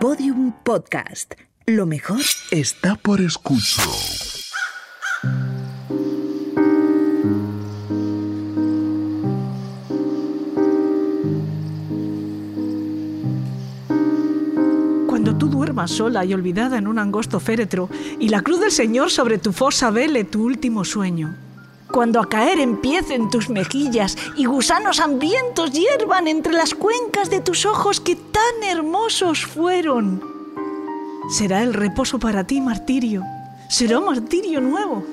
Podium Podcast. Lo mejor está por escuchar. Cuando tú duermas sola y olvidada en un angosto féretro y la cruz del Señor sobre tu fosa vele tu último sueño. Cuando a caer empiecen tus mejillas y gusanos hambrientos hiervan entre las cuencas de tus ojos que tan hermosos fueron. Será el reposo para ti martirio, será martirio nuevo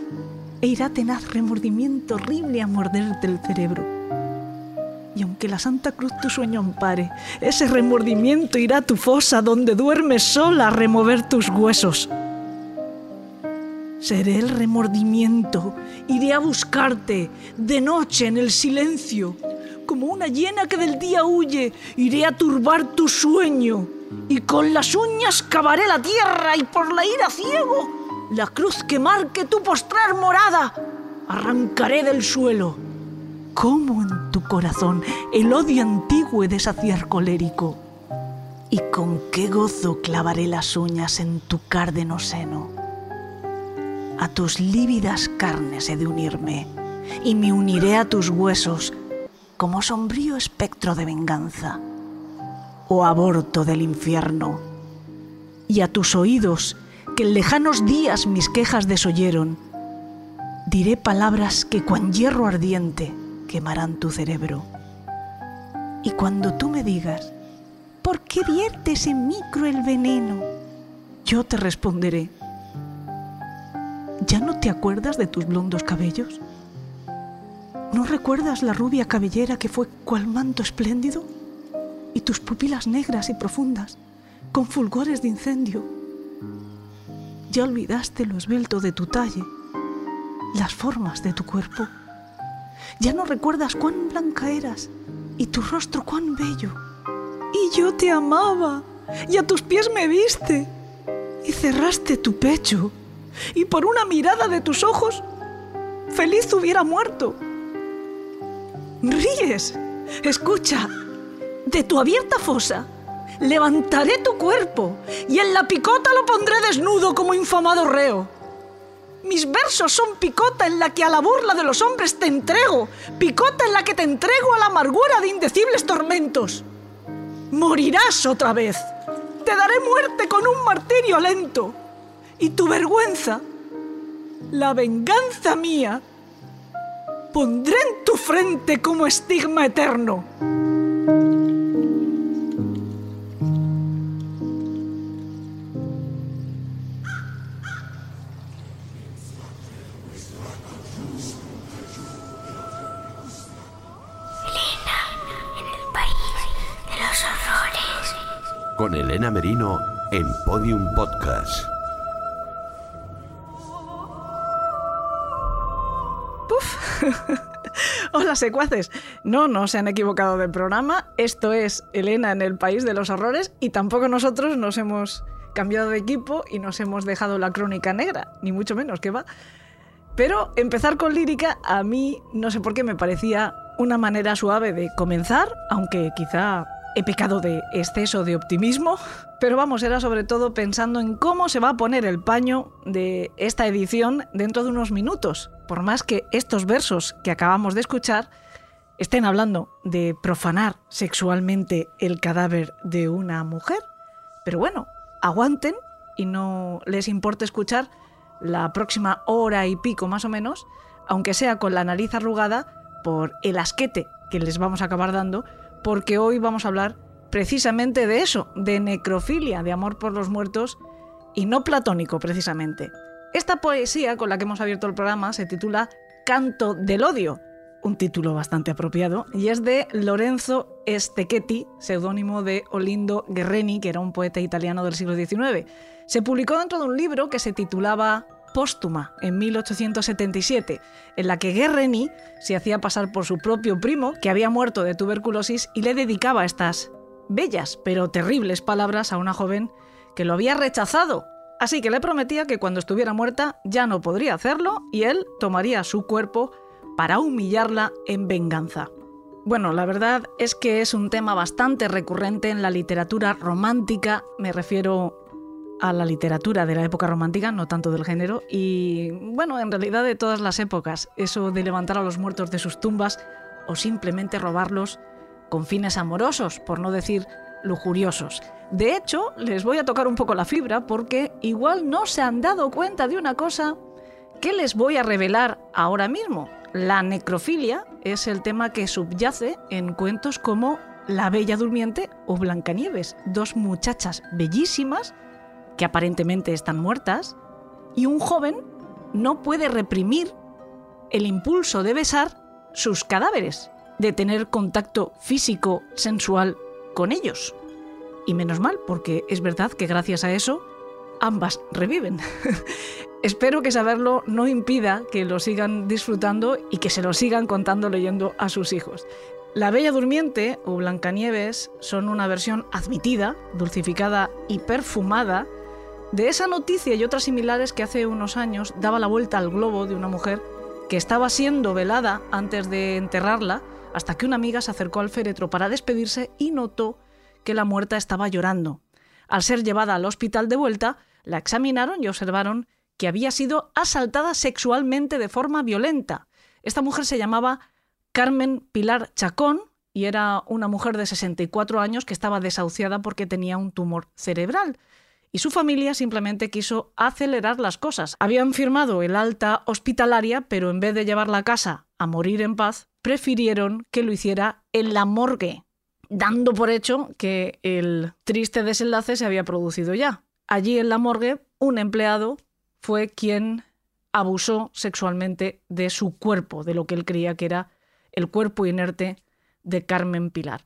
e irá tenaz remordimiento horrible a morderte el cerebro. Y aunque la Santa Cruz tu sueño ampare, ese remordimiento irá a tu fosa donde duermes sola a remover tus huesos. Seré el remordimiento, iré a buscarte de noche en el silencio, como una hiena que del día huye, iré a turbar tu sueño, y con las uñas cavaré la tierra y por la ira ciego, la cruz que marque tu postrar morada, arrancaré del suelo cómo en tu corazón el odio antiguo he de saciar colérico. Y con qué gozo clavaré las uñas en tu cárdeno seno. A tus lívidas carnes he de unirme, y me uniré a tus huesos como sombrío espectro de venganza, o aborto del infierno. Y a tus oídos, que en lejanos días mis quejas desoyeron, diré palabras que cuan hierro ardiente quemarán tu cerebro. Y cuando tú me digas, ¿por qué viertes en mí cruel veneno? Yo te responderé, ¿ya no te acuerdas de tus blondos cabellos? ¿No recuerdas la rubia cabellera que fue cual manto espléndido? Y tus pupilas negras y profundas, con fulgores de incendio. ¿Ya olvidaste lo esbelto de tu talle, las formas de tu cuerpo? Ya no recuerdas cuán blanca eras y tu rostro cuán bello. Y yo te amaba y a tus pies me viste y cerraste tu pecho y por una mirada de tus ojos feliz hubiera muerto. Ríes, escucha, de tu abierta fosa levantaré tu cuerpo y en la picota lo pondré desnudo como infamado reo. Mis versos son picota en la que a la burla de los hombres te entrego, picota en la que te entrego a la amargura de indecibles tormentos. Morirás otra vez. Te daré muerte con un martirio lento. Y tu vergüenza, la venganza mía, pondré en tu frente como estigma eterno. con Elena Merino en Podium Podcast. Hola secuaces. No, no se han equivocado de programa. Esto es Elena en el País de los Horrores y tampoco nosotros nos hemos cambiado de equipo y nos hemos dejado la crónica negra, ni mucho menos, que va. Pero empezar con lírica a mí no sé por qué me parecía una manera suave de comenzar, aunque quizá he pecado de exceso de optimismo, pero vamos, era sobre todo pensando en cómo se va a poner el paño de esta edición dentro de unos minutos, por más que estos versos que acabamos de escuchar estén hablando de profanar sexualmente el cadáver de una mujer. Pero bueno, aguanten y no les importe escuchar la próxima hora y pico más o menos, aunque sea con la nariz arrugada por el asquete que les vamos a acabar dando porque hoy vamos a hablar precisamente de eso, de necrofilia, de amor por los muertos y no platónico precisamente. Esta poesía con la que hemos abierto el programa se titula Canto del Odio, un título bastante apropiado, y es de Lorenzo Stecchetti, seudónimo de Olindo Guerreni, que era un poeta italiano del siglo XIX. Se publicó dentro de un libro que se titulaba póstuma en 1877, en la que Guerreni se hacía pasar por su propio primo, que había muerto de tuberculosis, y le dedicaba estas bellas pero terribles palabras a una joven que lo había rechazado. Así que le prometía que cuando estuviera muerta ya no podría hacerlo y él tomaría su cuerpo para humillarla en venganza. Bueno, la verdad es que es un tema bastante recurrente en la literatura romántica, me refiero a la literatura de la época romántica, no tanto del género, y bueno, en realidad de todas las épocas, eso de levantar a los muertos de sus tumbas o simplemente robarlos con fines amorosos, por no decir lujuriosos. De hecho, les voy a tocar un poco la fibra porque igual no se han dado cuenta de una cosa que les voy a revelar ahora mismo. La necrofilia es el tema que subyace en cuentos como La Bella Durmiente o Blancanieves, dos muchachas bellísimas que aparentemente están muertas, y un joven no puede reprimir el impulso de besar sus cadáveres, de tener contacto físico, sensual con ellos. Y menos mal, porque es verdad que gracias a eso ambas reviven. Espero que saberlo no impida que lo sigan disfrutando y que se lo sigan contando leyendo a sus hijos. La Bella Durmiente o Blancanieves son una versión admitida, dulcificada y perfumada de esa noticia y otras similares que hace unos años daba la vuelta al globo de una mujer que estaba siendo velada antes de enterrarla hasta que una amiga se acercó al féretro para despedirse y notó que la muerta estaba llorando. Al ser llevada al hospital de vuelta, la examinaron y observaron que había sido asaltada sexualmente de forma violenta. Esta mujer se llamaba Carmen Pilar Chacón y era una mujer de 64 años que estaba desahuciada porque tenía un tumor cerebral y su familia simplemente quiso acelerar las cosas. Habían firmado el alta hospitalaria, pero en vez de llevarla a casa a morir en paz, prefirieron que lo hiciera en la morgue, dando por hecho que el triste desenlace se había producido ya. Allí en la morgue, un empleado fue quien abusó sexualmente de su cuerpo, de lo que él creía que era el cuerpo inerte de Carmen Pilar.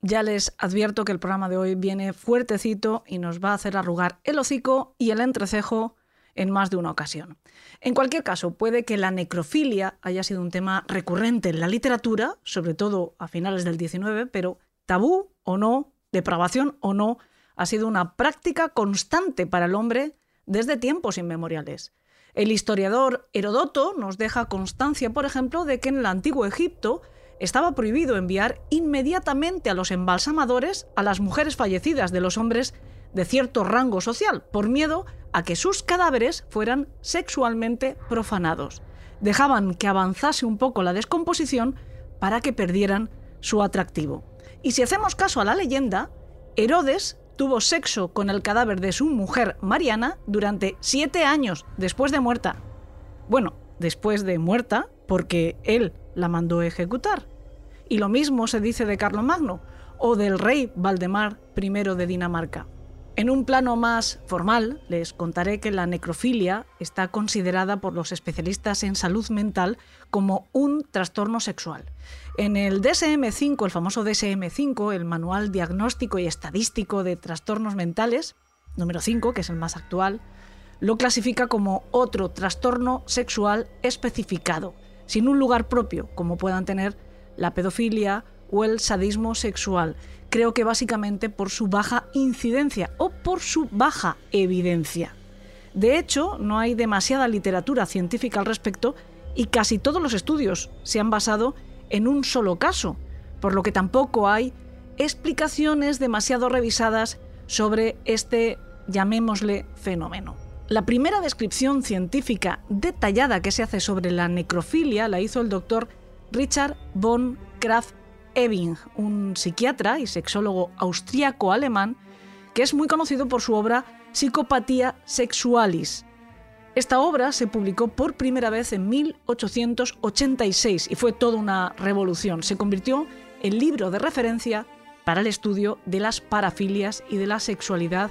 Ya les advierto que el programa de hoy viene fuertecito y nos va a hacer arrugar el hocico y el entrecejo en más de una ocasión. En cualquier caso, puede que la necrofilia haya sido un tema recurrente en la literatura, sobre todo a finales del XIX, pero tabú o no, depravación o no, ha sido una práctica constante para el hombre desde tiempos inmemoriales. El historiador Herodoto nos deja constancia, por ejemplo, de que en el antiguo Egipto estaba prohibido enviar inmediatamente a los embalsamadores a las mujeres fallecidas de los hombres de cierto rango social, por miedo a que sus cadáveres fueran sexualmente profanados. Dejaban que avanzase un poco la descomposición para que perdieran su atractivo. Y si hacemos caso a la leyenda, Herodes tuvo sexo con el cadáver de su mujer Mariana durante siete años después de muerta. Bueno, después de muerta, porque él la mandó ejecutar. Y lo mismo se dice de Carlomagno o del rey Valdemar I de Dinamarca. En un plano más formal, les contaré que la necrofilia está considerada por los especialistas en salud mental como un trastorno sexual. En el DSM-5, el famoso DSM-5, el Manual Diagnóstico y Estadístico de Trastornos Mentales, número 5, que es el más actual, lo clasifica como otro trastorno sexual especificado, sin un lugar propio, como puedan tener la pedofilia o el sadismo sexual. Creo que básicamente por su baja incidencia o por su baja evidencia. De hecho, no hay demasiada literatura científica al respecto y casi todos los estudios se han basado en un solo caso, por lo que tampoco hay explicaciones demasiado revisadas sobre este, llamémosle, fenómeno. La primera descripción científica detallada que se hace sobre la necrofilia la hizo el doctor Richard von Krafft-Ebing, un psiquiatra y sexólogo austríaco-alemán que es muy conocido por su obra Psicopatía Sexualis. Esta obra se publicó por primera vez en 1886 y fue toda una revolución. Se convirtió en libro de referencia para el estudio de las parafilias y de la sexualidad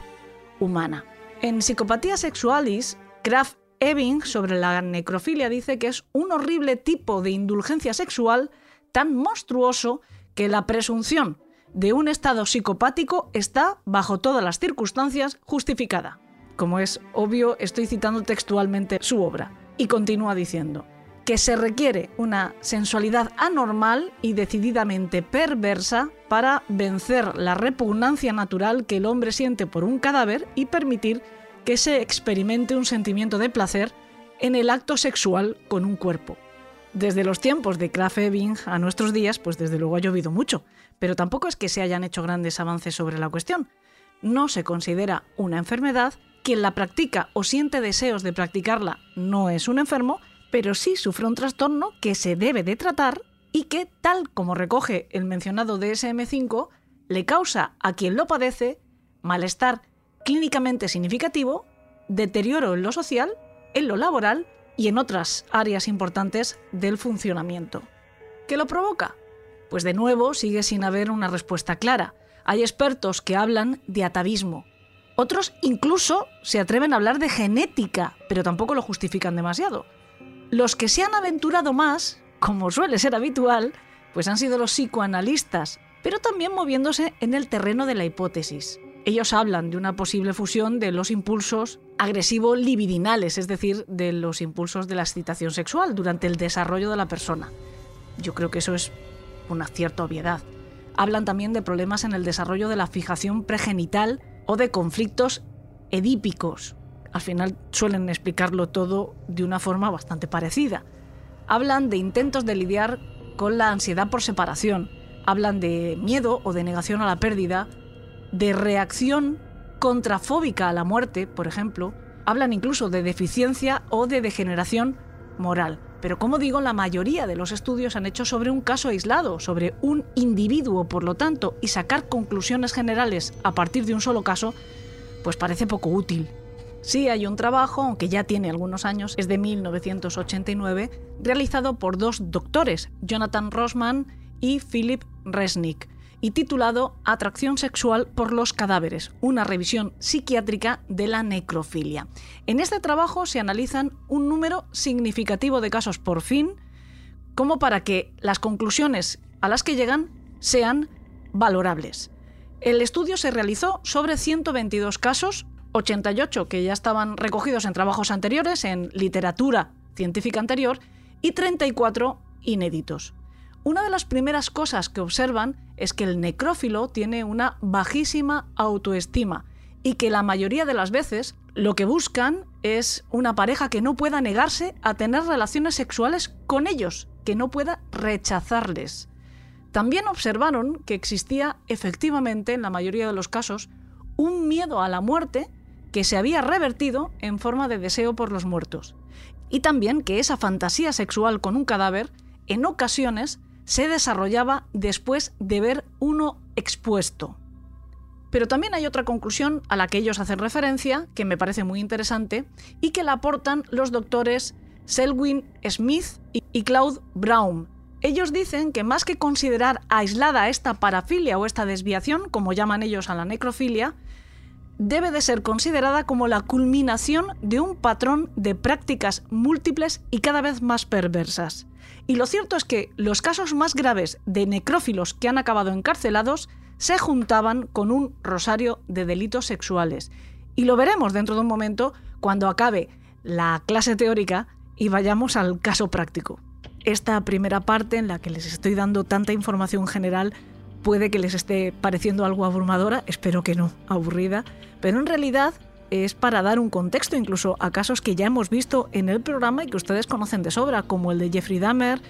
humana. En Psicopatía Sexualis, Kraft Ebing sobre la necrofilia dice que es un horrible tipo de indulgencia sexual tan monstruoso que la presunción de un estado psicopático está, bajo todas las circunstancias, justificada. Como es obvio, estoy citando textualmente su obra. Y continúa diciendo que se requiere una sensualidad anormal y decididamente perversa para vencer la repugnancia natural que el hombre siente por un cadáver y permitir que se experimente un sentimiento de placer en el acto sexual con un cuerpo. Desde los tiempos de Kraf Ebing a nuestros días, pues desde luego ha llovido mucho, pero tampoco es que se hayan hecho grandes avances sobre la cuestión. No se considera una enfermedad, quien la practica o siente deseos de practicarla no es un enfermo, pero sí sufre un trastorno que se debe de tratar y que, tal como recoge el mencionado DSM5, le causa a quien lo padece malestar clínicamente significativo, deterioro en lo social, en lo laboral y en otras áreas importantes del funcionamiento. ¿Qué lo provoca? Pues de nuevo sigue sin haber una respuesta clara. Hay expertos que hablan de atavismo. Otros incluso se atreven a hablar de genética, pero tampoco lo justifican demasiado. Los que se han aventurado más, como suele ser habitual, pues han sido los psicoanalistas, pero también moviéndose en el terreno de la hipótesis. Ellos hablan de una posible fusión de los impulsos agresivo-libidinales, es decir, de los impulsos de la excitación sexual durante el desarrollo de la persona. Yo creo que eso es una cierta obviedad. Hablan también de problemas en el desarrollo de la fijación pregenital o de conflictos edípicos. Al final suelen explicarlo todo de una forma bastante parecida. Hablan de intentos de lidiar con la ansiedad por separación. Hablan de miedo o de negación a la pérdida de reacción contrafóbica a la muerte, por ejemplo, hablan incluso de deficiencia o de degeneración moral. Pero como digo, la mayoría de los estudios han hecho sobre un caso aislado, sobre un individuo, por lo tanto, y sacar conclusiones generales a partir de un solo caso, pues parece poco útil. Sí hay un trabajo, aunque ya tiene algunos años, es de 1989, realizado por dos doctores, Jonathan Rosman y Philip Resnick, y titulado Atracción sexual por los cadáveres, una revisión psiquiátrica de la necrofilia. En este trabajo se analizan un número significativo de casos por fin, como para que las conclusiones a las que llegan sean valorables. El estudio se realizó sobre 122 casos, 88 que ya estaban recogidos en trabajos anteriores, en literatura científica anterior, y 34 inéditos. Una de las primeras cosas que observan es que el necrófilo tiene una bajísima autoestima y que la mayoría de las veces lo que buscan es una pareja que no pueda negarse a tener relaciones sexuales con ellos, que no pueda rechazarles. También observaron que existía efectivamente, en la mayoría de los casos, un miedo a la muerte que se había revertido en forma de deseo por los muertos. Y también que esa fantasía sexual con un cadáver, en ocasiones, se desarrollaba después de ver uno expuesto. Pero también hay otra conclusión a la que ellos hacen referencia, que me parece muy interesante, y que la aportan los doctores Selwyn Smith y Claude Brown. Ellos dicen que más que considerar aislada esta parafilia o esta desviación, como llaman ellos a la necrofilia, debe de ser considerada como la culminación de un patrón de prácticas múltiples y cada vez más perversas. Y lo cierto es que los casos más graves de necrófilos que han acabado encarcelados se juntaban con un rosario de delitos sexuales. Y lo veremos dentro de un momento cuando acabe la clase teórica y vayamos al caso práctico. Esta primera parte en la que les estoy dando tanta información general puede que les esté pareciendo algo abrumadora, espero que no, aburrida, pero en realidad es para dar un contexto incluso a casos que ya hemos visto en el programa y que ustedes conocen de sobra, como el de Jeffrey Dahmer,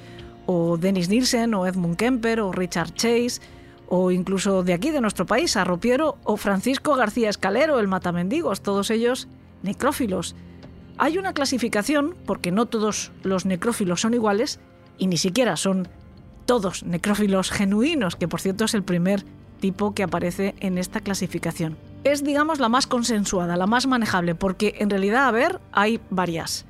o Dennis Nielsen, o Edmund Kemper, o Richard Chase, o incluso de aquí, de nuestro país, Arropiero, o Francisco García Escalero, el Matamendigos, todos ellos necrófilos. Hay una clasificación, porque no todos los necrófilos son iguales, y ni siquiera son todos necrófilos genuinos, que por cierto es el primer tipo que aparece en esta clasificación es, digamos, la más consensuada, la más manejable, porque en realidad, a ver, hay varias.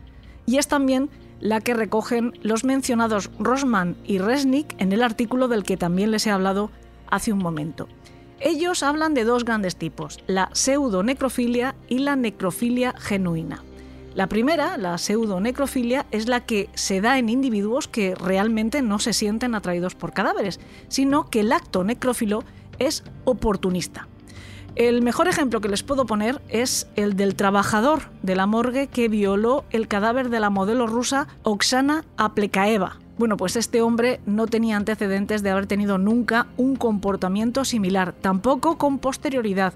Y es también la que recogen los mencionados Rosman y Resnick en el artículo del que también les he hablado hace un momento. Ellos hablan de dos grandes tipos, la pseudonecrofilia y la necrofilia genuina. La primera, la pseudonecrofilia, es la que se da en individuos que realmente no se sienten atraídos por cadáveres, sino que el acto necrófilo es oportunista. El mejor ejemplo que les puedo poner es el del trabajador de la morgue que violó el cadáver de la modelo rusa Oksana Aplekaeva. Bueno, pues este hombre no tenía antecedentes de haber tenido nunca un comportamiento similar, tampoco con posterioridad.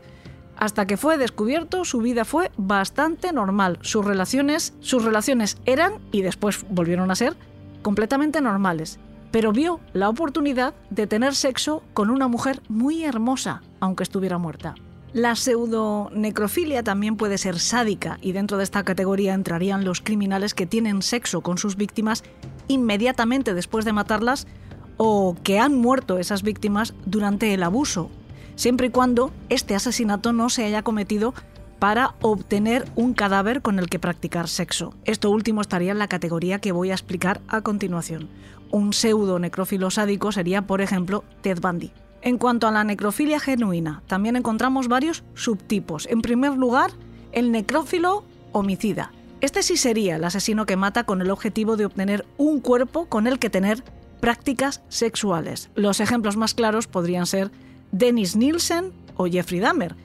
Hasta que fue descubierto, su vida fue bastante normal. Sus relaciones, sus relaciones eran y después volvieron a ser completamente normales, pero vio la oportunidad de tener sexo con una mujer muy hermosa, aunque estuviera muerta. La pseudonecrofilia también puede ser sádica y dentro de esta categoría entrarían los criminales que tienen sexo con sus víctimas inmediatamente después de matarlas o que han muerto esas víctimas durante el abuso, siempre y cuando este asesinato no se haya cometido para obtener un cadáver con el que practicar sexo. Esto último estaría en la categoría que voy a explicar a continuación. Un pseudo necrófilo sádico sería, por ejemplo, Ted Bundy. En cuanto a la necrofilia genuina, también encontramos varios subtipos. En primer lugar, el necrófilo homicida. Este sí sería el asesino que mata con el objetivo de obtener un cuerpo con el que tener prácticas sexuales. Los ejemplos más claros podrían ser Dennis Nielsen o Jeffrey Dahmer.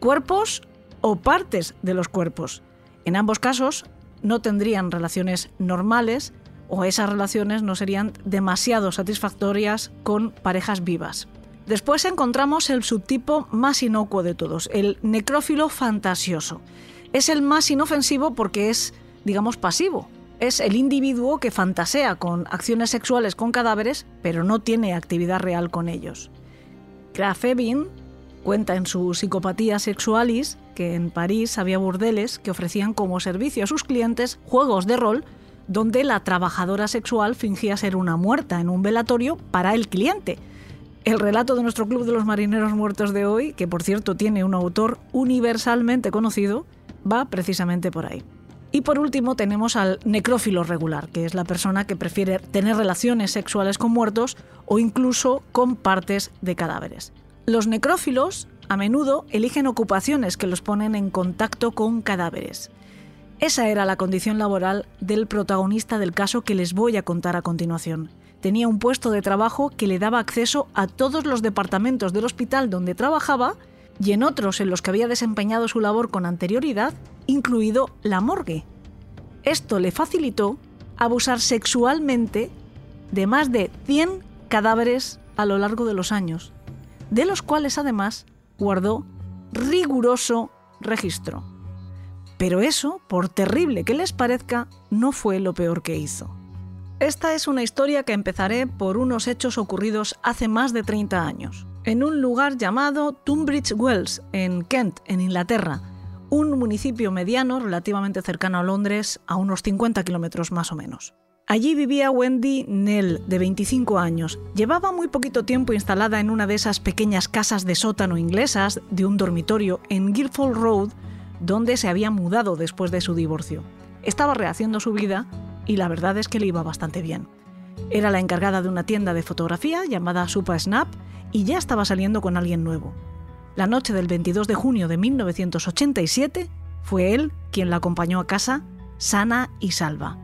Cuerpos o partes de los cuerpos. En ambos casos no tendrían relaciones normales o esas relaciones no serían demasiado satisfactorias con parejas vivas. Después encontramos el subtipo más inocuo de todos, el necrófilo fantasioso. Es el más inofensivo porque es, digamos, pasivo. Es el individuo que fantasea con acciones sexuales con cadáveres, pero no tiene actividad real con ellos. Graf Ebin cuenta en su Psicopatía Sexualis que en París había burdeles que ofrecían como servicio a sus clientes juegos de rol donde la trabajadora sexual fingía ser una muerta en un velatorio para el cliente. El relato de nuestro Club de los Marineros Muertos de hoy, que por cierto tiene un autor universalmente conocido, va precisamente por ahí. Y por último tenemos al necrófilo regular, que es la persona que prefiere tener relaciones sexuales con muertos o incluso con partes de cadáveres. Los necrófilos a menudo eligen ocupaciones que los ponen en contacto con cadáveres. Esa era la condición laboral del protagonista del caso que les voy a contar a continuación. Tenía un puesto de trabajo que le daba acceso a todos los departamentos del hospital donde trabajaba y en otros en los que había desempeñado su labor con anterioridad, incluido la morgue. Esto le facilitó abusar sexualmente de más de 100 cadáveres a lo largo de los años, de los cuales además guardó riguroso registro. Pero eso, por terrible que les parezca, no fue lo peor que hizo. Esta es una historia que empezaré por unos hechos ocurridos hace más de 30 años, en un lugar llamado Tunbridge Wells, en Kent, en Inglaterra, un municipio mediano relativamente cercano a Londres, a unos 50 kilómetros más o menos. Allí vivía Wendy Nell, de 25 años. Llevaba muy poquito tiempo instalada en una de esas pequeñas casas de sótano inglesas de un dormitorio en Guildford Road, donde se había mudado después de su divorcio. Estaba rehaciendo su vida y la verdad es que le iba bastante bien. Era la encargada de una tienda de fotografía llamada Supa Snap y ya estaba saliendo con alguien nuevo. La noche del 22 de junio de 1987 fue él quien la acompañó a casa sana y salva.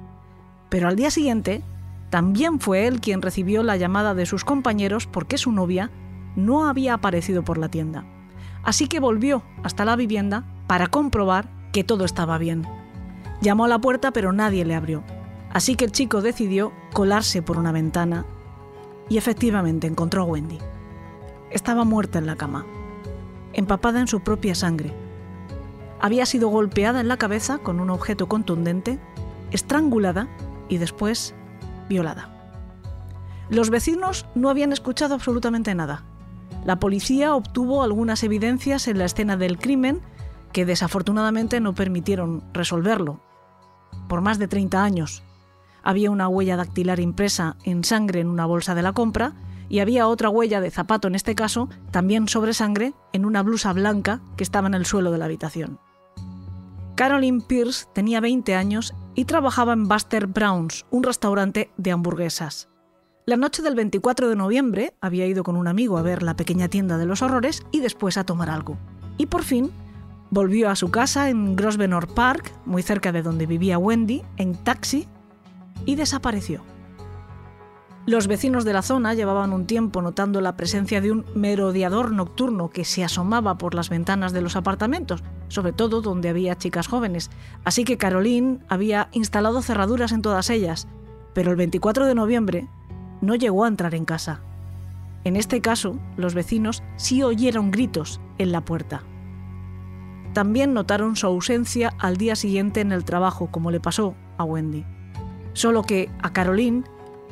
Pero al día siguiente, también fue él quien recibió la llamada de sus compañeros porque su novia no había aparecido por la tienda. Así que volvió hasta la vivienda para comprobar que todo estaba bien. Llamó a la puerta pero nadie le abrió. Así que el chico decidió colarse por una ventana y efectivamente encontró a Wendy. Estaba muerta en la cama, empapada en su propia sangre. Había sido golpeada en la cabeza con un objeto contundente, estrangulada y después violada. Los vecinos no habían escuchado absolutamente nada. La policía obtuvo algunas evidencias en la escena del crimen que desafortunadamente no permitieron resolverlo. Por más de 30 años. Había una huella dactilar impresa en sangre en una bolsa de la compra y había otra huella de zapato en este caso, también sobre sangre, en una blusa blanca que estaba en el suelo de la habitación. Caroline Pierce tenía 20 años y trabajaba en Buster Brown's, un restaurante de hamburguesas. La noche del 24 de noviembre había ido con un amigo a ver la pequeña tienda de los horrores y después a tomar algo. Y por fin volvió a su casa en Grosvenor Park, muy cerca de donde vivía Wendy, en taxi y desapareció. Los vecinos de la zona llevaban un tiempo notando la presencia de un merodeador nocturno que se asomaba por las ventanas de los apartamentos, sobre todo donde había chicas jóvenes, así que Caroline había instalado cerraduras en todas ellas, pero el 24 de noviembre no llegó a entrar en casa. En este caso, los vecinos sí oyeron gritos en la puerta. También notaron su ausencia al día siguiente en el trabajo, como le pasó a Wendy. Solo que a Caroline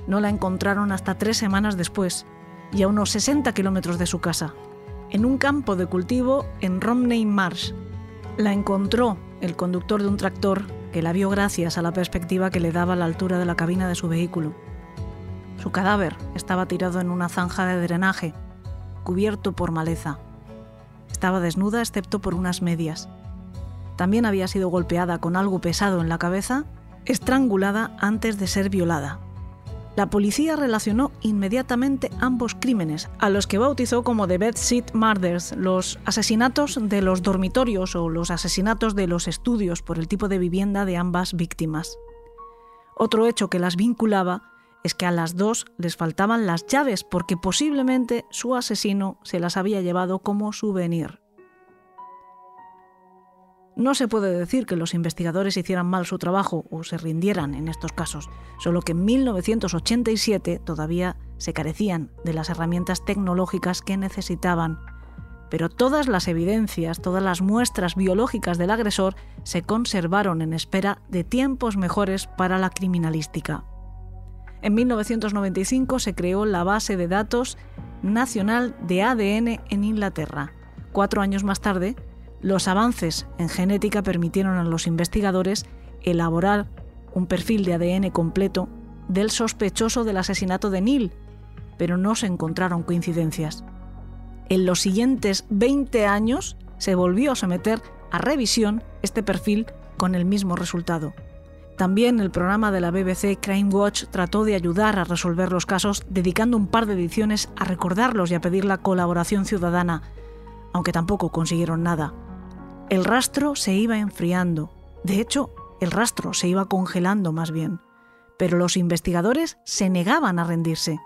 No la encontraron hasta tres semanas después y a unos 60 kilómetros de su casa, en un campo de cultivo en Romney Marsh. La encontró el conductor de un tractor que la vio gracias a la perspectiva que le daba la altura de la cabina de su vehículo. Su cadáver estaba tirado en una zanja de drenaje, cubierto por maleza. Estaba desnuda excepto por unas medias. También había sido golpeada con algo pesado en la cabeza, estrangulada antes de ser violada. La policía relacionó inmediatamente ambos crímenes, a los que bautizó como The Bed Seat Murders, los asesinatos de los dormitorios o los asesinatos de los estudios por el tipo de vivienda de ambas víctimas. Otro hecho que las vinculaba es que a las dos les faltaban las llaves porque posiblemente su asesino se las había llevado como souvenir. No se puede decir que los investigadores hicieran mal su trabajo o se rindieran en estos casos, solo que en 1987 todavía se carecían de las herramientas tecnológicas que necesitaban. Pero todas las evidencias, todas las muestras biológicas del agresor se conservaron en espera de tiempos mejores para la criminalística. En 1995 se creó la base de datos nacional de ADN en Inglaterra. Cuatro años más tarde, los avances en genética permitieron a los investigadores elaborar un perfil de ADN completo del sospechoso del asesinato de Neil, pero no se encontraron coincidencias. En los siguientes 20 años se volvió a someter a revisión este perfil con el mismo resultado. También el programa de la BBC Crime Watch trató de ayudar a resolver los casos dedicando un par de ediciones a recordarlos y a pedir la colaboración ciudadana, aunque tampoco consiguieron nada. El rastro se iba enfriando. De hecho, el rastro se iba congelando más bien. Pero los investigadores se negaban a rendirse.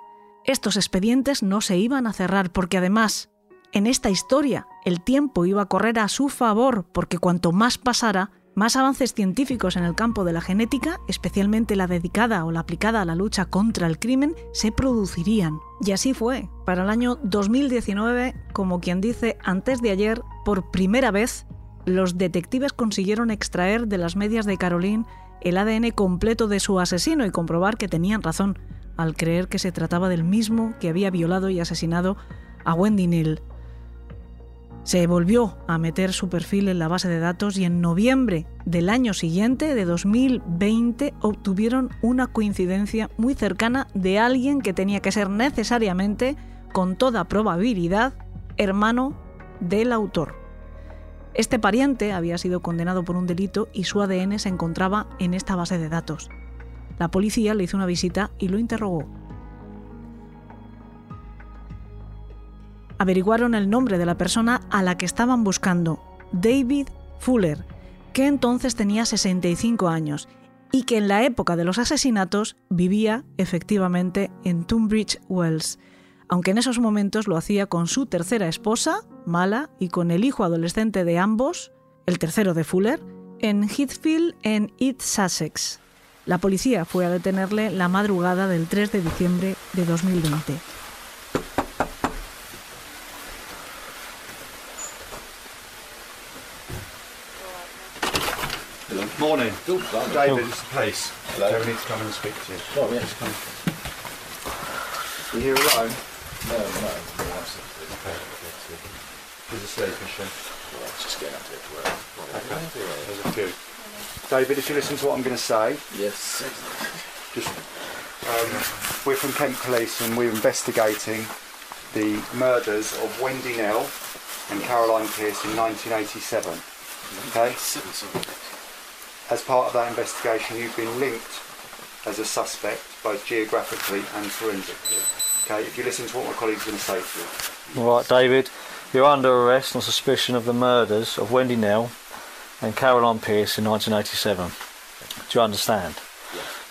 Estos expedientes no se iban a cerrar porque además, en esta historia, el tiempo iba a correr a su favor porque cuanto más pasara, más avances científicos en el campo de la genética, especialmente la dedicada o la aplicada a la lucha contra el crimen, se producirían. Y así fue. Para el año 2019, como quien dice, antes de ayer, por primera vez, los detectives consiguieron extraer de las medias de Caroline el ADN completo de su asesino y comprobar que tenían razón al creer que se trataba del mismo que había violado y asesinado a Wendy Neal. Se volvió a meter su perfil en la base de datos y en noviembre del año siguiente, de 2020, obtuvieron una coincidencia muy cercana de alguien que tenía que ser necesariamente, con toda probabilidad, hermano del autor. Este pariente había sido condenado por un delito y su ADN se encontraba en esta base de datos. La policía le hizo una visita y lo interrogó. Averiguaron el nombre de la persona a la que estaban buscando, David Fuller, que entonces tenía 65 años y que en la época de los asesinatos vivía efectivamente en Tunbridge Wells, aunque en esos momentos lo hacía con su tercera esposa, Mala, y con el hijo adolescente de ambos, el tercero de Fuller, en Heathfield, en East Sussex. La policía fue a detenerle la madrugada del 3 de diciembre de 2020. Morning. David, it's the police. Hello. We need to come and speak to you. Oh, yes. Come. Are you here alone? No, no. no that's Okay. Who's asleep, is she? well, just getting up to it to work. Okay. There's a few. David, if you listen to what I'm going to say, Yes. just um, we're from Kent Police and we're investigating the murders of Wendy Nell and Caroline Pierce in 1987. Okay. Seven, seven. As part of that investigation, you've been linked as a suspect, both geographically and forensically. Okay, if you listen to what my colleague's going to say to you. All right, David, you're under arrest on suspicion of the murders of Wendy Nell and Caroline Pierce in 1987. Do you understand?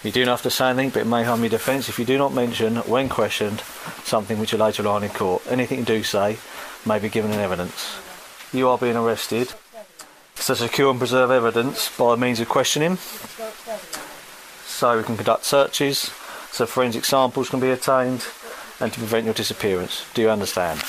You do not have to say anything, but it may harm your defence if you do not mention, when questioned, something which you later lie in court. Anything you do say may be given in evidence. You are being arrested to secure and preserve evidence by means of questioning, so we can conduct searches, so forensic samples can be obtained, and to prevent your disappearance. Do you understand?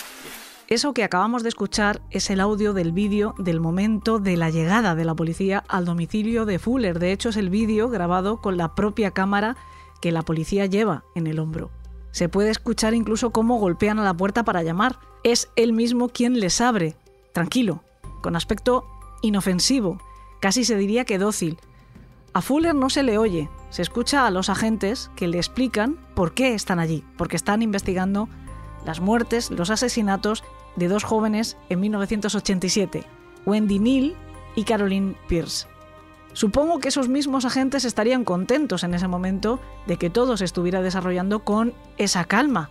Eso que acabamos de escuchar es el audio del vídeo del momento de la llegada de la policía al domicilio de Fuller. De hecho, es el vídeo grabado con la propia cámara que la policía lleva en el hombro. Se puede escuchar incluso cómo golpean a la puerta para llamar. Es él mismo quien les abre, tranquilo, con aspecto inofensivo, casi se diría que dócil. A Fuller no se le oye, se escucha a los agentes que le explican por qué están allí, porque están investigando las muertes, los asesinatos de dos jóvenes en 1987, Wendy Neal y Caroline Pierce. Supongo que esos mismos agentes estarían contentos en ese momento de que todo se estuviera desarrollando con esa calma,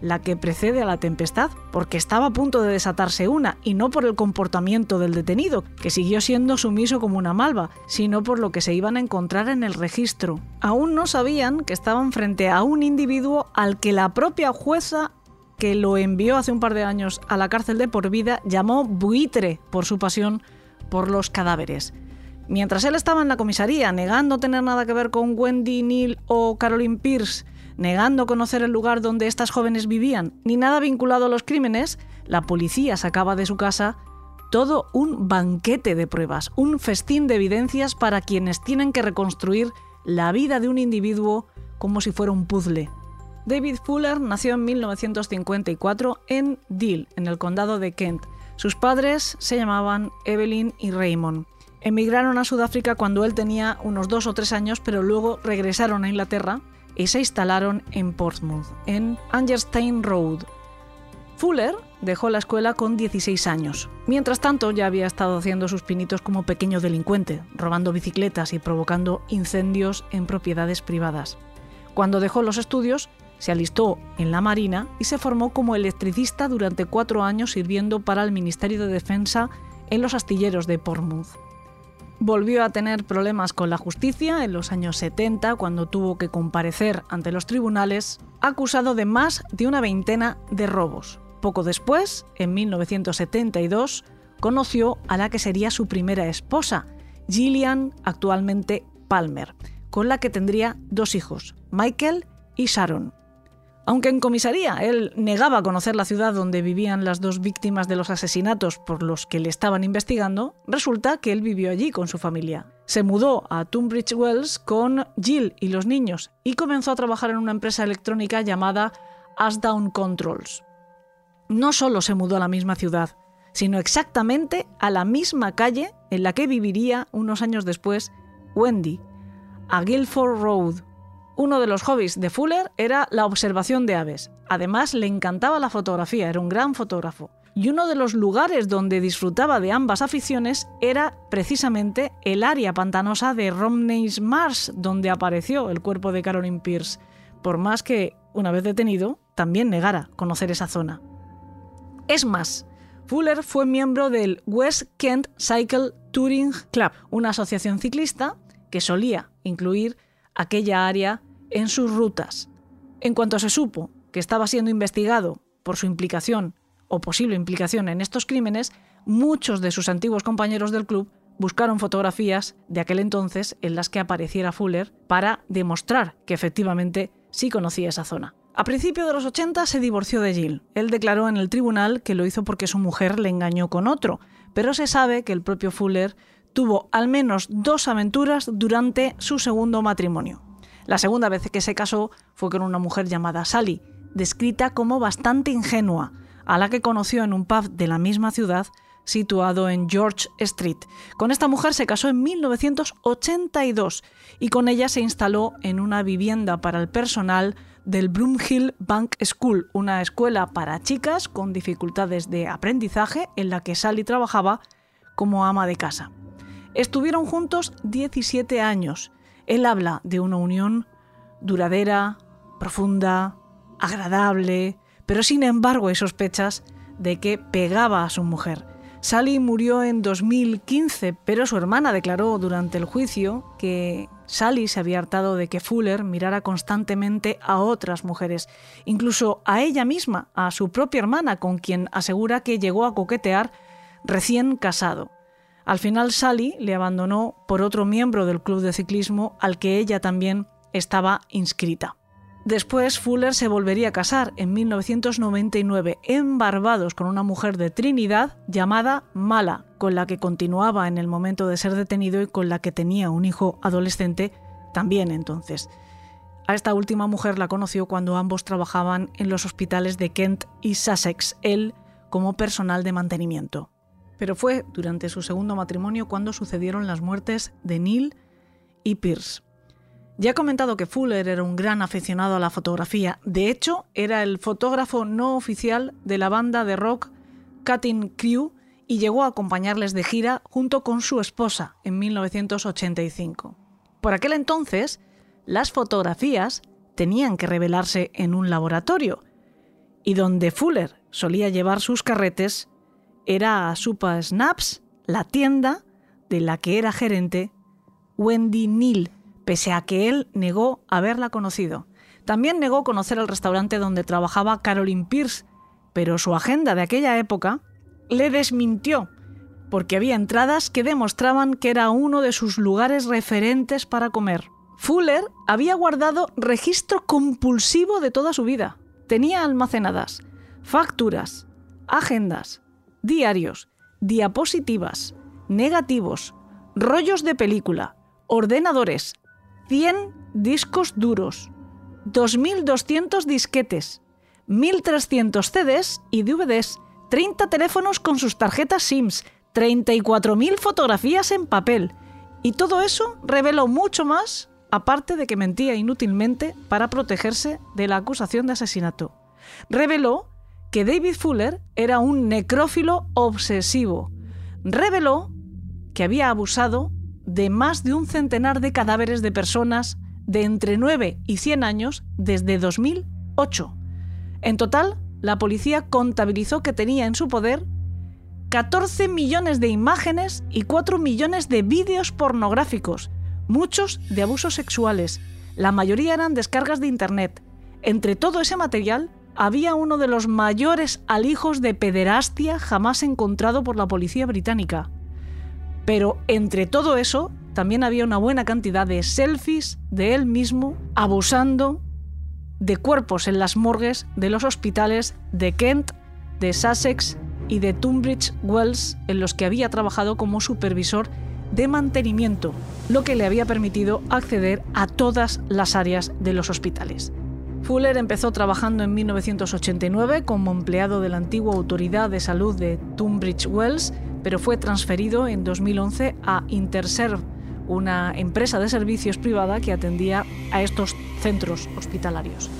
la que precede a la tempestad, porque estaba a punto de desatarse una, y no por el comportamiento del detenido, que siguió siendo sumiso como una malva, sino por lo que se iban a encontrar en el registro. Aún no sabían que estaban frente a un individuo al que la propia jueza que lo envió hace un par de años a la cárcel de por vida llamó buitre por su pasión por los cadáveres. Mientras él estaba en la comisaría negando tener nada que ver con Wendy Neal o Caroline Pierce, negando conocer el lugar donde estas jóvenes vivían, ni nada vinculado a los crímenes, la policía sacaba de su casa todo un banquete de pruebas, un festín de evidencias para quienes tienen que reconstruir la vida de un individuo como si fuera un puzzle. David Fuller nació en 1954 en Deal, en el condado de Kent. Sus padres se llamaban Evelyn y Raymond. Emigraron a Sudáfrica cuando él tenía unos dos o tres años, pero luego regresaron a Inglaterra y se instalaron en Portsmouth, en Angerstein Road. Fuller dejó la escuela con 16 años. Mientras tanto, ya había estado haciendo sus pinitos como pequeño delincuente, robando bicicletas y provocando incendios en propiedades privadas. Cuando dejó los estudios, se alistó en la Marina y se formó como electricista durante cuatro años sirviendo para el Ministerio de Defensa en los astilleros de Portsmouth. Volvió a tener problemas con la justicia en los años 70 cuando tuvo que comparecer ante los tribunales acusado de más de una veintena de robos. Poco después, en 1972, conoció a la que sería su primera esposa, Gillian, actualmente Palmer, con la que tendría dos hijos, Michael y Sharon. Aunque en comisaría él negaba conocer la ciudad donde vivían las dos víctimas de los asesinatos por los que le estaban investigando, resulta que él vivió allí con su familia. Se mudó a Tunbridge Wells con Jill y los niños y comenzó a trabajar en una empresa electrónica llamada Ashdown Controls. No solo se mudó a la misma ciudad, sino exactamente a la misma calle en la que viviría unos años después Wendy, a Guilford Road, uno de los hobbies de Fuller era la observación de aves. Además, le encantaba la fotografía, era un gran fotógrafo. Y uno de los lugares donde disfrutaba de ambas aficiones era precisamente el área pantanosa de Romney's Marsh, donde apareció el cuerpo de Caroline Pierce, por más que, una vez detenido, también negara conocer esa zona. Es más, Fuller fue miembro del West Kent Cycle Touring Club, una asociación ciclista que solía incluir aquella área en sus rutas. En cuanto se supo que estaba siendo investigado por su implicación o posible implicación en estos crímenes, muchos de sus antiguos compañeros del club buscaron fotografías de aquel entonces en las que apareciera Fuller para demostrar que efectivamente sí conocía esa zona. A principios de los 80 se divorció de Jill. Él declaró en el tribunal que lo hizo porque su mujer le engañó con otro, pero se sabe que el propio Fuller tuvo al menos dos aventuras durante su segundo matrimonio. La segunda vez que se casó fue con una mujer llamada Sally, descrita como bastante ingenua, a la que conoció en un pub de la misma ciudad situado en George Street. Con esta mujer se casó en 1982 y con ella se instaló en una vivienda para el personal del Broomhill Bank School, una escuela para chicas con dificultades de aprendizaje en la que Sally trabajaba como ama de casa. Estuvieron juntos 17 años él habla de una unión duradera, profunda, agradable, pero sin embargo hay sospechas de que pegaba a su mujer. Sally murió en 2015, pero su hermana declaró durante el juicio que Sally se había hartado de que Fuller mirara constantemente a otras mujeres, incluso a ella misma, a su propia hermana, con quien asegura que llegó a coquetear recién casado. Al final Sally le abandonó por otro miembro del club de ciclismo al que ella también estaba inscrita. Después Fuller se volvería a casar en 1999 en Barbados con una mujer de Trinidad llamada Mala, con la que continuaba en el momento de ser detenido y con la que tenía un hijo adolescente también entonces. A esta última mujer la conoció cuando ambos trabajaban en los hospitales de Kent y Sussex, él como personal de mantenimiento. Pero fue durante su segundo matrimonio cuando sucedieron las muertes de Neil y Pierce. Ya he comentado que Fuller era un gran aficionado a la fotografía. De hecho, era el fotógrafo no oficial de la banda de rock Cutting Crew y llegó a acompañarles de gira junto con su esposa en 1985. Por aquel entonces, las fotografías tenían que revelarse en un laboratorio, y donde Fuller solía llevar sus carretes era Supa Snaps, la tienda de la que era gerente Wendy Neal, pese a que él negó haberla conocido. También negó conocer el restaurante donde trabajaba Caroline Pierce, pero su agenda de aquella época le desmintió, porque había entradas que demostraban que era uno de sus lugares referentes para comer. Fuller había guardado registro compulsivo de toda su vida. Tenía almacenadas facturas, agendas, diarios, diapositivas, negativos, rollos de película, ordenadores, 100 discos duros, 2.200 disquetes, 1.300 CDs y DVDs, 30 teléfonos con sus tarjetas SIMS, 34.000 fotografías en papel. Y todo eso reveló mucho más, aparte de que mentía inútilmente para protegerse de la acusación de asesinato. Reveló que David Fuller era un necrófilo obsesivo. Reveló que había abusado de más de un centenar de cadáveres de personas de entre 9 y 100 años desde 2008. En total, la policía contabilizó que tenía en su poder 14 millones de imágenes y 4 millones de vídeos pornográficos, muchos de abusos sexuales. La mayoría eran descargas de Internet. Entre todo ese material había uno de los mayores alijos de pederastia jamás encontrado por la policía británica. Pero entre todo eso, también había una buena cantidad de selfies de él mismo abusando de cuerpos en las morgues de los hospitales de Kent, de Sussex y de Tunbridge Wells, en los que había trabajado como supervisor de mantenimiento, lo que le había permitido acceder a todas las áreas de los hospitales. Fuller empezó trabajando en 1989 como empleado de la antigua Autoridad de Salud de Tunbridge Wells, pero fue transferido en 2011 a Interserve, una empresa de servicios privada que atendía a estos centros hospitalarios.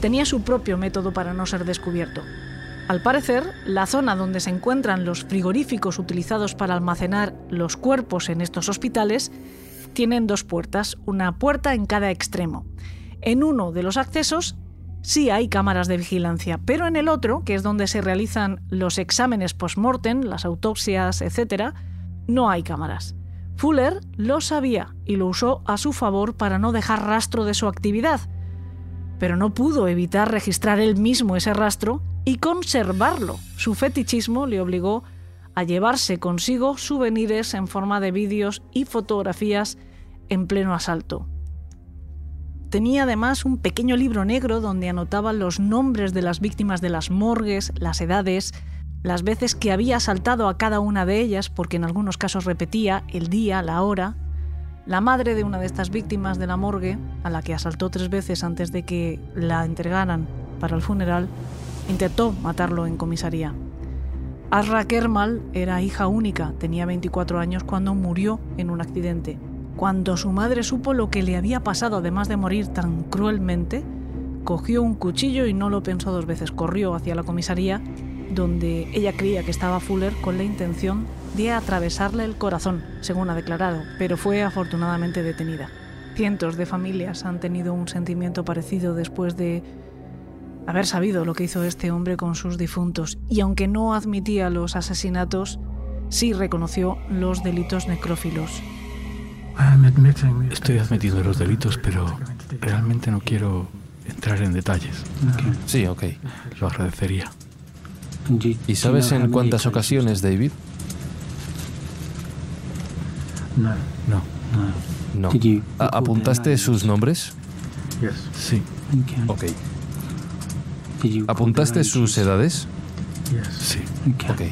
Tenía su propio método para no ser descubierto. Al parecer, la zona donde se encuentran los frigoríficos utilizados para almacenar los cuerpos en estos hospitales tienen dos puertas, una puerta en cada extremo. En uno de los accesos sí hay cámaras de vigilancia, pero en el otro, que es donde se realizan los exámenes post-mortem, las autopsias, etc., no hay cámaras. Fuller lo sabía y lo usó a su favor para no dejar rastro de su actividad, pero no pudo evitar registrar él mismo ese rastro y conservarlo. Su fetichismo le obligó a llevarse consigo souvenirs en forma de vídeos y fotografías en pleno asalto. Tenía además un pequeño libro negro donde anotaba los nombres de las víctimas de las morgues, las edades, las veces que había asaltado a cada una de ellas, porque en algunos casos repetía el día, la hora. La madre de una de estas víctimas de la morgue, a la que asaltó tres veces antes de que la entregaran para el funeral, intentó matarlo en comisaría. Asra Kermal era hija única, tenía 24 años cuando murió en un accidente. Cuando su madre supo lo que le había pasado, además de morir tan cruelmente, cogió un cuchillo y no lo pensó dos veces, corrió hacia la comisaría donde ella creía que estaba Fuller con la intención de atravesarle el corazón, según ha declarado, pero fue afortunadamente detenida. Cientos de familias han tenido un sentimiento parecido después de haber sabido lo que hizo este hombre con sus difuntos, y aunque no admitía los asesinatos, sí reconoció los delitos necrófilos. Estoy admitiendo los delitos, pero realmente no quiero entrar en detalles. Sí, ok. Lo agradecería. ¿Y sabes en cuántas ocasiones, David? No. No. ¿A- ¿Apuntaste sus nombres? Sí. Ok. ¿Apuntaste sus edades? Sí. Ok.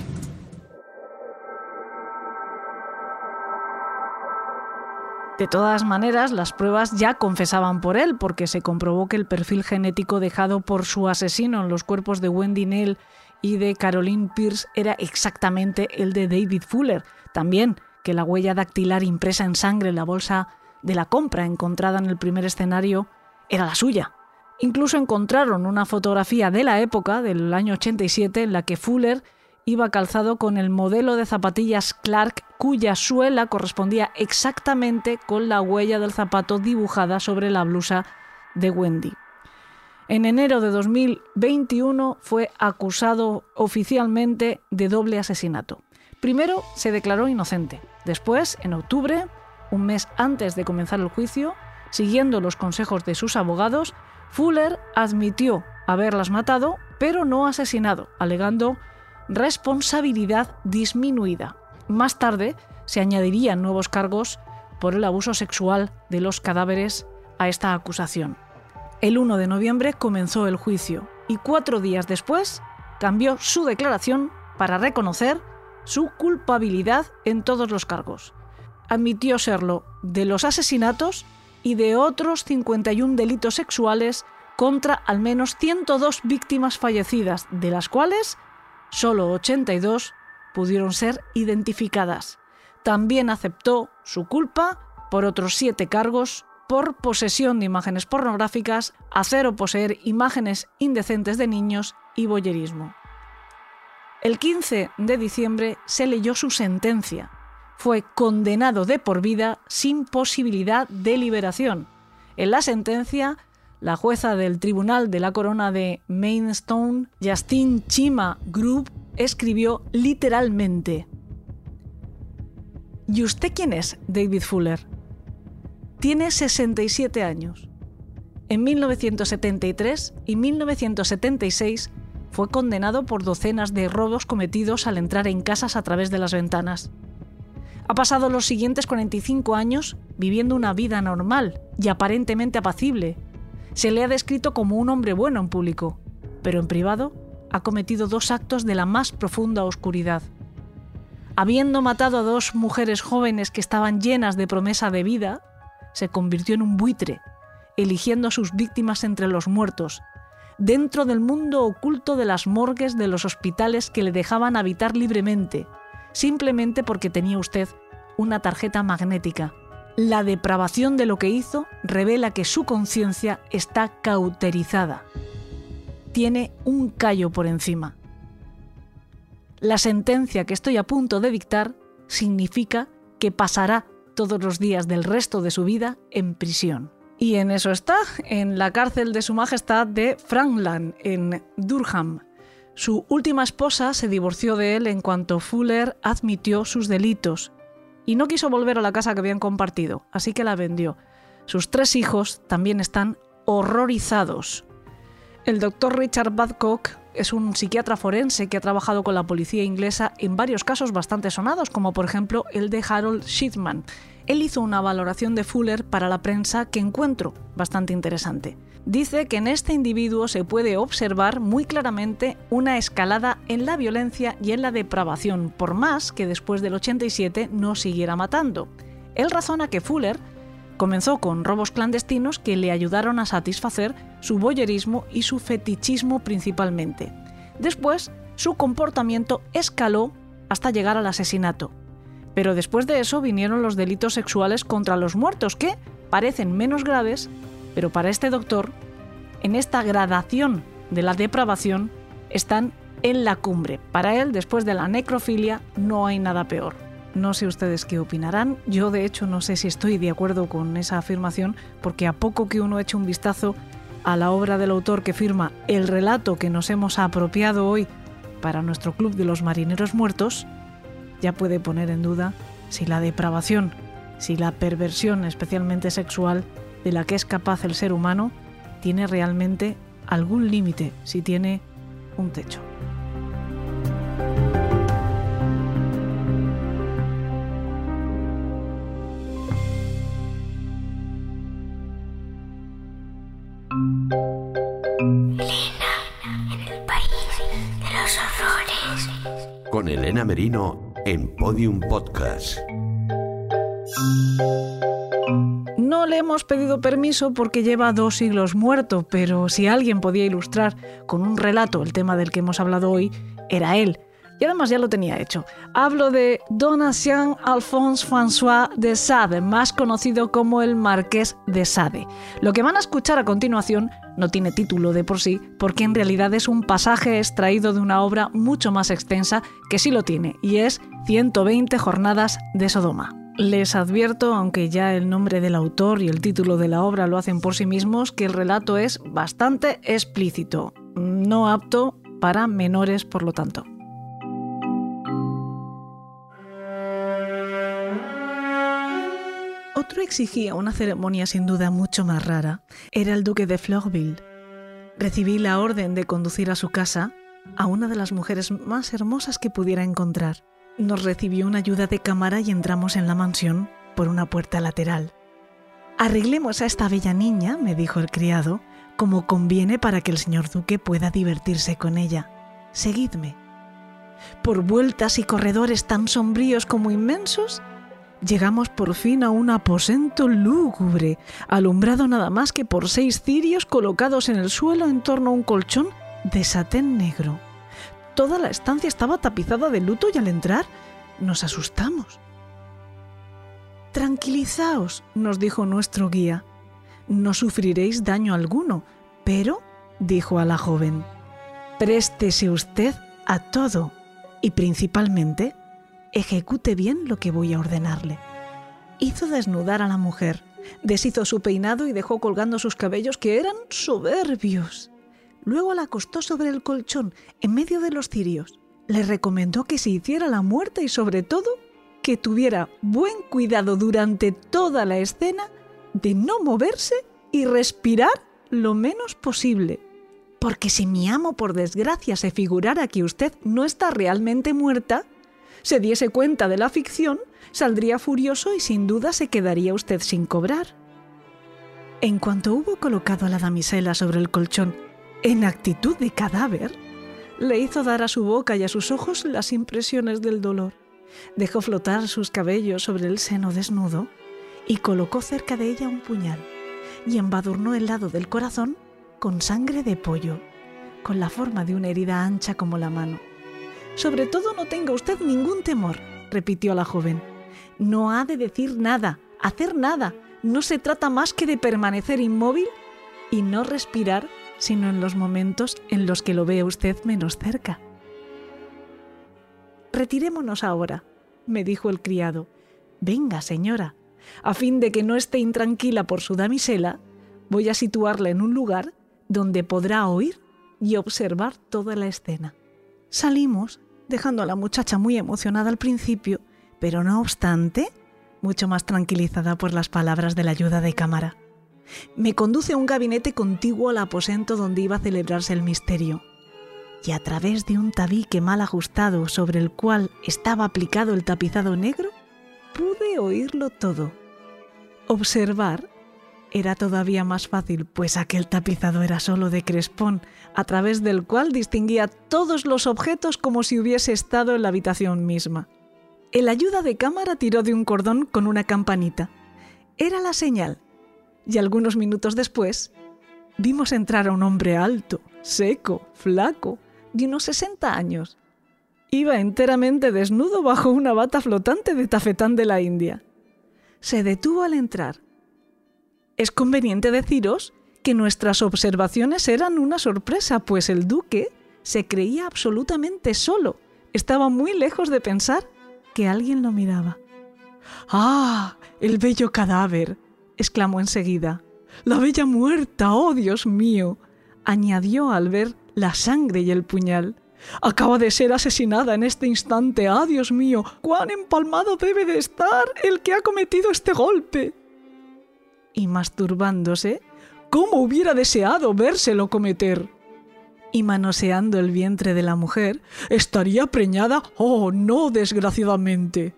De todas maneras, las pruebas ya confesaban por él, porque se comprobó que el perfil genético dejado por su asesino en los cuerpos de Wendy Nell y de Caroline Pierce era exactamente el de David Fuller. También que la huella dactilar impresa en sangre en la bolsa de la compra encontrada en el primer escenario era la suya. Incluso encontraron una fotografía de la época, del año 87, en la que Fuller iba calzado con el modelo de zapatillas Clark cuya suela correspondía exactamente con la huella del zapato dibujada sobre la blusa de Wendy. En enero de 2021 fue acusado oficialmente de doble asesinato. Primero se declaró inocente. Después, en octubre, un mes antes de comenzar el juicio, siguiendo los consejos de sus abogados, Fuller admitió haberlas matado, pero no asesinado, alegando responsabilidad disminuida. Más tarde se añadirían nuevos cargos por el abuso sexual de los cadáveres a esta acusación. El 1 de noviembre comenzó el juicio y cuatro días después cambió su declaración para reconocer su culpabilidad en todos los cargos. Admitió serlo de los asesinatos y de otros 51 delitos sexuales contra al menos 102 víctimas fallecidas, de las cuales solo 82 pudieron ser identificadas. También aceptó su culpa por otros siete cargos por posesión de imágenes pornográficas, hacer o poseer imágenes indecentes de niños y boyerismo. El 15 de diciembre se leyó su sentencia. Fue condenado de por vida sin posibilidad de liberación. En la sentencia la jueza del Tribunal de la Corona de Mainstone, Justine Chima Group, escribió literalmente: ¿Y usted quién es, David Fuller? Tiene 67 años. En 1973 y 1976 fue condenado por docenas de robos cometidos al entrar en casas a través de las ventanas. Ha pasado los siguientes 45 años viviendo una vida normal y aparentemente apacible, se le ha descrito como un hombre bueno en público, pero en privado ha cometido dos actos de la más profunda oscuridad. Habiendo matado a dos mujeres jóvenes que estaban llenas de promesa de vida, se convirtió en un buitre, eligiendo a sus víctimas entre los muertos, dentro del mundo oculto de las morgues de los hospitales que le dejaban habitar libremente, simplemente porque tenía usted una tarjeta magnética la depravación de lo que hizo revela que su conciencia está cauterizada. Tiene un callo por encima. La sentencia que estoy a punto de dictar significa que pasará todos los días del resto de su vida en prisión. Y en eso está, en la cárcel de Su Majestad de Frankland, en Durham. Su última esposa se divorció de él en cuanto Fuller admitió sus delitos y no quiso volver a la casa que habían compartido, así que la vendió. Sus tres hijos también están horrorizados. El doctor Richard Badcock es un psiquiatra forense que ha trabajado con la policía inglesa en varios casos bastante sonados, como por ejemplo el de Harold Shipman. Él hizo una valoración de Fuller para la prensa que encuentro bastante interesante dice que en este individuo se puede observar muy claramente una escalada en la violencia y en la depravación, por más que después del 87 no siguiera matando. Él razona que Fuller comenzó con robos clandestinos que le ayudaron a satisfacer su boyerismo y su fetichismo principalmente. Después, su comportamiento escaló hasta llegar al asesinato. Pero después de eso vinieron los delitos sexuales contra los muertos, que parecen menos graves pero para este doctor, en esta gradación de la depravación, están en la cumbre. Para él, después de la necrofilia, no hay nada peor. No sé ustedes qué opinarán. Yo, de hecho, no sé si estoy de acuerdo con esa afirmación, porque a poco que uno eche un vistazo a la obra del autor que firma el relato que nos hemos apropiado hoy para nuestro Club de los Marineros Muertos, ya puede poner en duda si la depravación, si la perversión, especialmente sexual, de la que es capaz el ser humano tiene realmente algún límite, si tiene un techo. en el país de los horrores. Con Elena Merino en Podium Podcast. No le hemos pedido permiso porque lleva dos siglos muerto, pero si alguien podía ilustrar con un relato el tema del que hemos hablado hoy, era él. Y además ya lo tenía hecho. Hablo de Donatien Alphonse François de Sade, más conocido como el Marqués de Sade. Lo que van a escuchar a continuación no tiene título de por sí, porque en realidad es un pasaje extraído de una obra mucho más extensa que sí lo tiene, y es 120 jornadas de Sodoma. Les advierto, aunque ya el nombre del autor y el título de la obra lo hacen por sí mismos, que el relato es bastante explícito, no apto para menores por lo tanto. Otro exigía una ceremonia sin duda mucho más rara. Era el duque de Florville. Recibí la orden de conducir a su casa a una de las mujeres más hermosas que pudiera encontrar. Nos recibió una ayuda de cámara y entramos en la mansión por una puerta lateral. Arreglemos a esta bella niña, me dijo el criado, como conviene para que el señor duque pueda divertirse con ella. Seguidme. Por vueltas y corredores tan sombríos como inmensos, llegamos por fin a un aposento lúgubre, alumbrado nada más que por seis cirios colocados en el suelo en torno a un colchón de satén negro. Toda la estancia estaba tapizada de luto y al entrar nos asustamos. Tranquilizaos, nos dijo nuestro guía. No sufriréis daño alguno, pero, dijo a la joven, préstese usted a todo y principalmente ejecute bien lo que voy a ordenarle. Hizo desnudar a la mujer, deshizo su peinado y dejó colgando sus cabellos que eran soberbios. Luego la acostó sobre el colchón, en medio de los cirios. Le recomendó que se hiciera la muerta y sobre todo que tuviera buen cuidado durante toda la escena de no moverse y respirar lo menos posible. Porque si mi amo por desgracia se figurara que usted no está realmente muerta, se diese cuenta de la ficción, saldría furioso y sin duda se quedaría usted sin cobrar. En cuanto hubo colocado a la damisela sobre el colchón en actitud de cadáver, le hizo dar a su boca y a sus ojos las impresiones del dolor. Dejó flotar sus cabellos sobre el seno desnudo y colocó cerca de ella un puñal y embadurnó el lado del corazón con sangre de pollo, con la forma de una herida ancha como la mano. Sobre todo no tenga usted ningún temor, repitió la joven. No ha de decir nada, hacer nada. No se trata más que de permanecer inmóvil y no respirar, sino en los momentos en los que lo ve usted menos cerca. Retirémonos ahora, me dijo el criado. Venga, señora. A fin de que no esté intranquila por su damisela, voy a situarla en un lugar donde podrá oír y observar toda la escena. Salimos dejando a la muchacha muy emocionada al principio, pero no obstante, mucho más tranquilizada por las palabras de la ayuda de cámara. Me conduce a un gabinete contiguo al aposento donde iba a celebrarse el misterio, y a través de un tabique mal ajustado sobre el cual estaba aplicado el tapizado negro, pude oírlo todo. Observar era todavía más fácil, pues aquel tapizado era solo de crespón, a través del cual distinguía todos los objetos como si hubiese estado en la habitación misma. El ayuda de cámara tiró de un cordón con una campanita. Era la señal. Y algunos minutos después, vimos entrar a un hombre alto, seco, flaco, de unos 60 años. Iba enteramente desnudo bajo una bata flotante de tafetán de la India. Se detuvo al entrar es conveniente deciros que nuestras observaciones eran una sorpresa, pues el duque se creía absolutamente solo. Estaba muy lejos de pensar que alguien lo miraba. ¡Ah! El bello cadáver. exclamó enseguida. La bella muerta. ¡Oh, Dios mío! añadió al ver la sangre y el puñal. Acaba de ser asesinada en este instante. ¡Ah, Dios mío! ¡Cuán empalmado debe de estar el que ha cometido este golpe! Y masturbándose, ¿cómo hubiera deseado vérselo cometer? Y manoseando el vientre de la mujer, estaría preñada, oh no, desgraciadamente.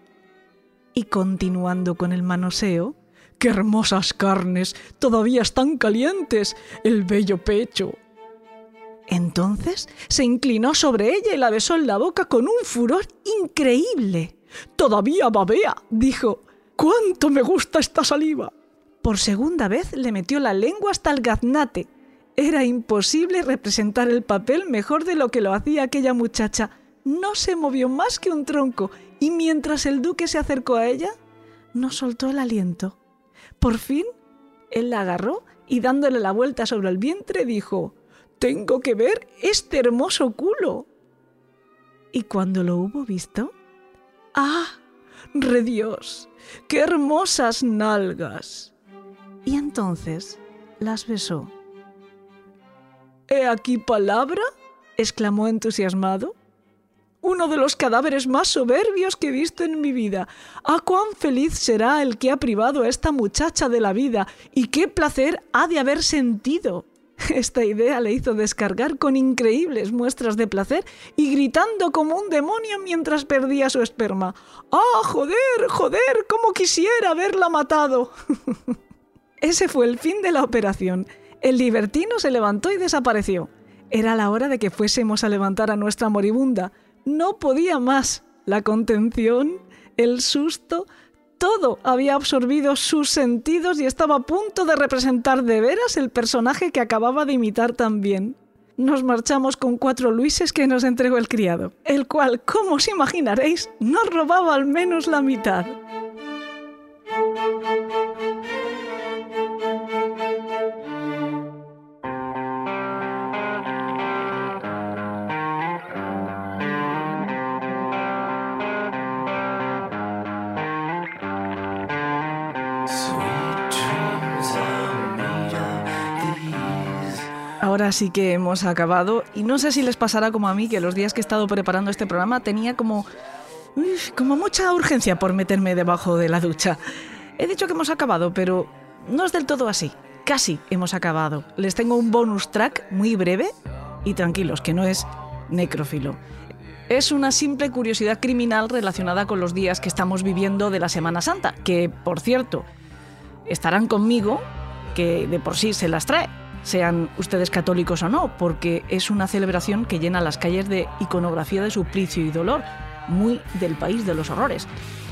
Y continuando con el manoseo, ¡qué hermosas carnes! Todavía están calientes, el bello pecho. Entonces se inclinó sobre ella y la besó en la boca con un furor increíble. Todavía babea, dijo. ¡Cuánto me gusta esta saliva! Por segunda vez le metió la lengua hasta el gaznate. Era imposible representar el papel mejor de lo que lo hacía aquella muchacha. No se movió más que un tronco y mientras el duque se acercó a ella, no soltó el aliento. Por fin, él la agarró y dándole la vuelta sobre el vientre dijo, Tengo que ver este hermoso culo. Y cuando lo hubo visto, ¡ah! ¡Redios! ¡Qué hermosas nalgas! Y entonces las besó. ¿He aquí palabra? exclamó entusiasmado. Uno de los cadáveres más soberbios que he visto en mi vida. ¡Ah, cuán feliz será el que ha privado a esta muchacha de la vida! ¡Y qué placer ha de haber sentido! Esta idea le hizo descargar con increíbles muestras de placer y gritando como un demonio mientras perdía su esperma. ¡Ah, joder, joder! ¡Cómo quisiera haberla matado! Ese fue el fin de la operación. El libertino se levantó y desapareció. Era la hora de que fuésemos a levantar a nuestra moribunda. No podía más. La contención, el susto, todo había absorbido sus sentidos y estaba a punto de representar de veras el personaje que acababa de imitar también. Nos marchamos con cuatro luises que nos entregó el criado, el cual, como os imaginaréis, nos robaba al menos la mitad. Ahora sí que hemos acabado y no sé si les pasará como a mí que los días que he estado preparando este programa tenía como como mucha urgencia por meterme debajo de la ducha. He dicho que hemos acabado, pero no es del todo así. Casi hemos acabado. Les tengo un bonus track muy breve y tranquilos, que no es necrófilo. Es una simple curiosidad criminal relacionada con los días que estamos viviendo de la Semana Santa, que, por cierto, estarán conmigo, que de por sí se las trae, sean ustedes católicos o no, porque es una celebración que llena las calles de iconografía de suplicio y dolor, muy del país de los horrores.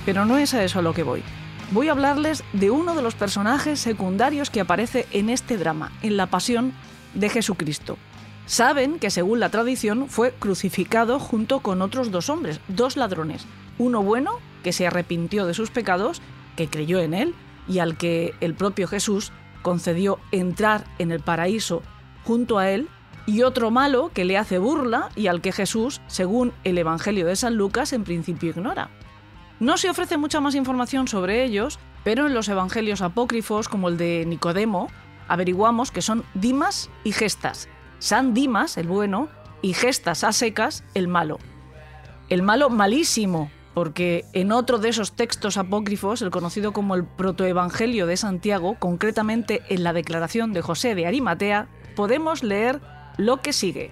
Pero no es a eso a lo que voy. Voy a hablarles de uno de los personajes secundarios que aparece en este drama, en la pasión de Jesucristo. Saben que según la tradición fue crucificado junto con otros dos hombres, dos ladrones, uno bueno, que se arrepintió de sus pecados, que creyó en él, y al que el propio Jesús concedió entrar en el paraíso junto a él, y otro malo que le hace burla y al que Jesús, según el Evangelio de San Lucas, en principio ignora. No se ofrece mucha más información sobre ellos, pero en los Evangelios apócrifos, como el de Nicodemo, averiguamos que son Dimas y Gestas. San Dimas, el bueno, y Gestas a secas, el malo. El malo malísimo, porque en otro de esos textos apócrifos, el conocido como el protoevangelio de Santiago, concretamente en la declaración de José de Arimatea, podemos leer lo que sigue.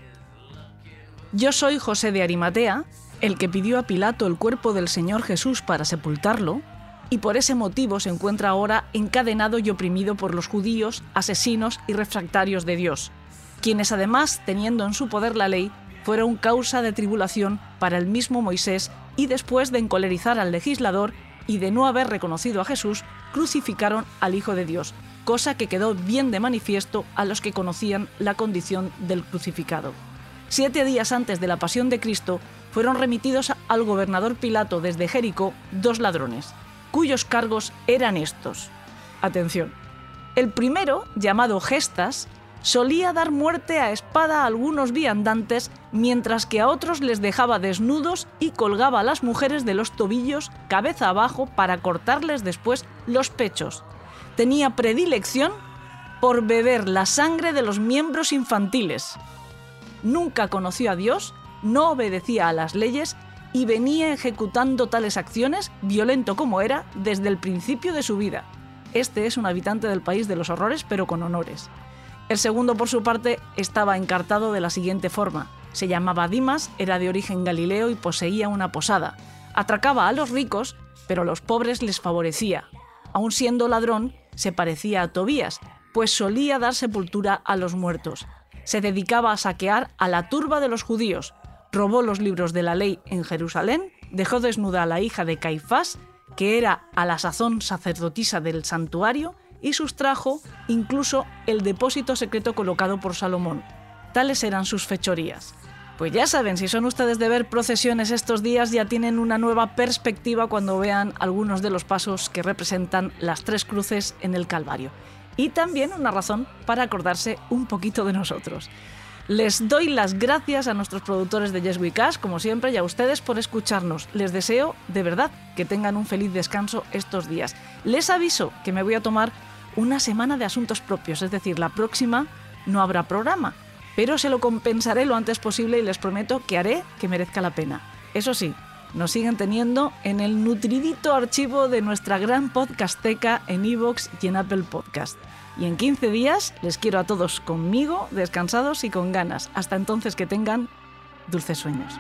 Yo soy José de Arimatea, el que pidió a Pilato el cuerpo del Señor Jesús para sepultarlo, y por ese motivo se encuentra ahora encadenado y oprimido por los judíos, asesinos y refractarios de Dios, quienes además, teniendo en su poder la ley, fueron causa de tribulación para el mismo Moisés y después de encolerizar al legislador y de no haber reconocido a Jesús, crucificaron al Hijo de Dios, cosa que quedó bien de manifiesto a los que conocían la condición del crucificado. Siete días antes de la pasión de Cristo, fueron remitidos al gobernador Pilato desde Jericó dos ladrones, cuyos cargos eran estos. Atención. El primero, llamado Gestas, solía dar muerte a espada a algunos viandantes, mientras que a otros les dejaba desnudos y colgaba a las mujeres de los tobillos cabeza abajo para cortarles después los pechos. Tenía predilección por beber la sangre de los miembros infantiles. Nunca conoció a Dios, no obedecía a las leyes y venía ejecutando tales acciones, violento como era, desde el principio de su vida. Este es un habitante del país de los horrores, pero con honores. El segundo, por su parte, estaba encartado de la siguiente forma. Se llamaba Dimas, era de origen galileo y poseía una posada. Atracaba a los ricos, pero a los pobres les favorecía. Aun siendo ladrón, se parecía a Tobías, pues solía dar sepultura a los muertos. Se dedicaba a saquear a la turba de los judíos, robó los libros de la ley en Jerusalén, dejó desnuda a la hija de Caifás que era a la sazón sacerdotisa del santuario, y sustrajo incluso el depósito secreto colocado por Salomón. Tales eran sus fechorías. Pues ya saben, si son ustedes de ver procesiones estos días, ya tienen una nueva perspectiva cuando vean algunos de los pasos que representan las tres cruces en el Calvario. Y también una razón para acordarse un poquito de nosotros. Les doy las gracias a nuestros productores de Yes We Cash, como siempre, y a ustedes por escucharnos. Les deseo, de verdad, que tengan un feliz descanso estos días. Les aviso que me voy a tomar una semana de asuntos propios, es decir, la próxima no habrá programa, pero se lo compensaré lo antes posible y les prometo que haré que merezca la pena. Eso sí, nos siguen teniendo en el nutridito archivo de nuestra gran podcasteca en iVoox y en Apple Podcast. Y en 15 días les quiero a todos conmigo, descansados y con ganas. Hasta entonces que tengan dulces sueños.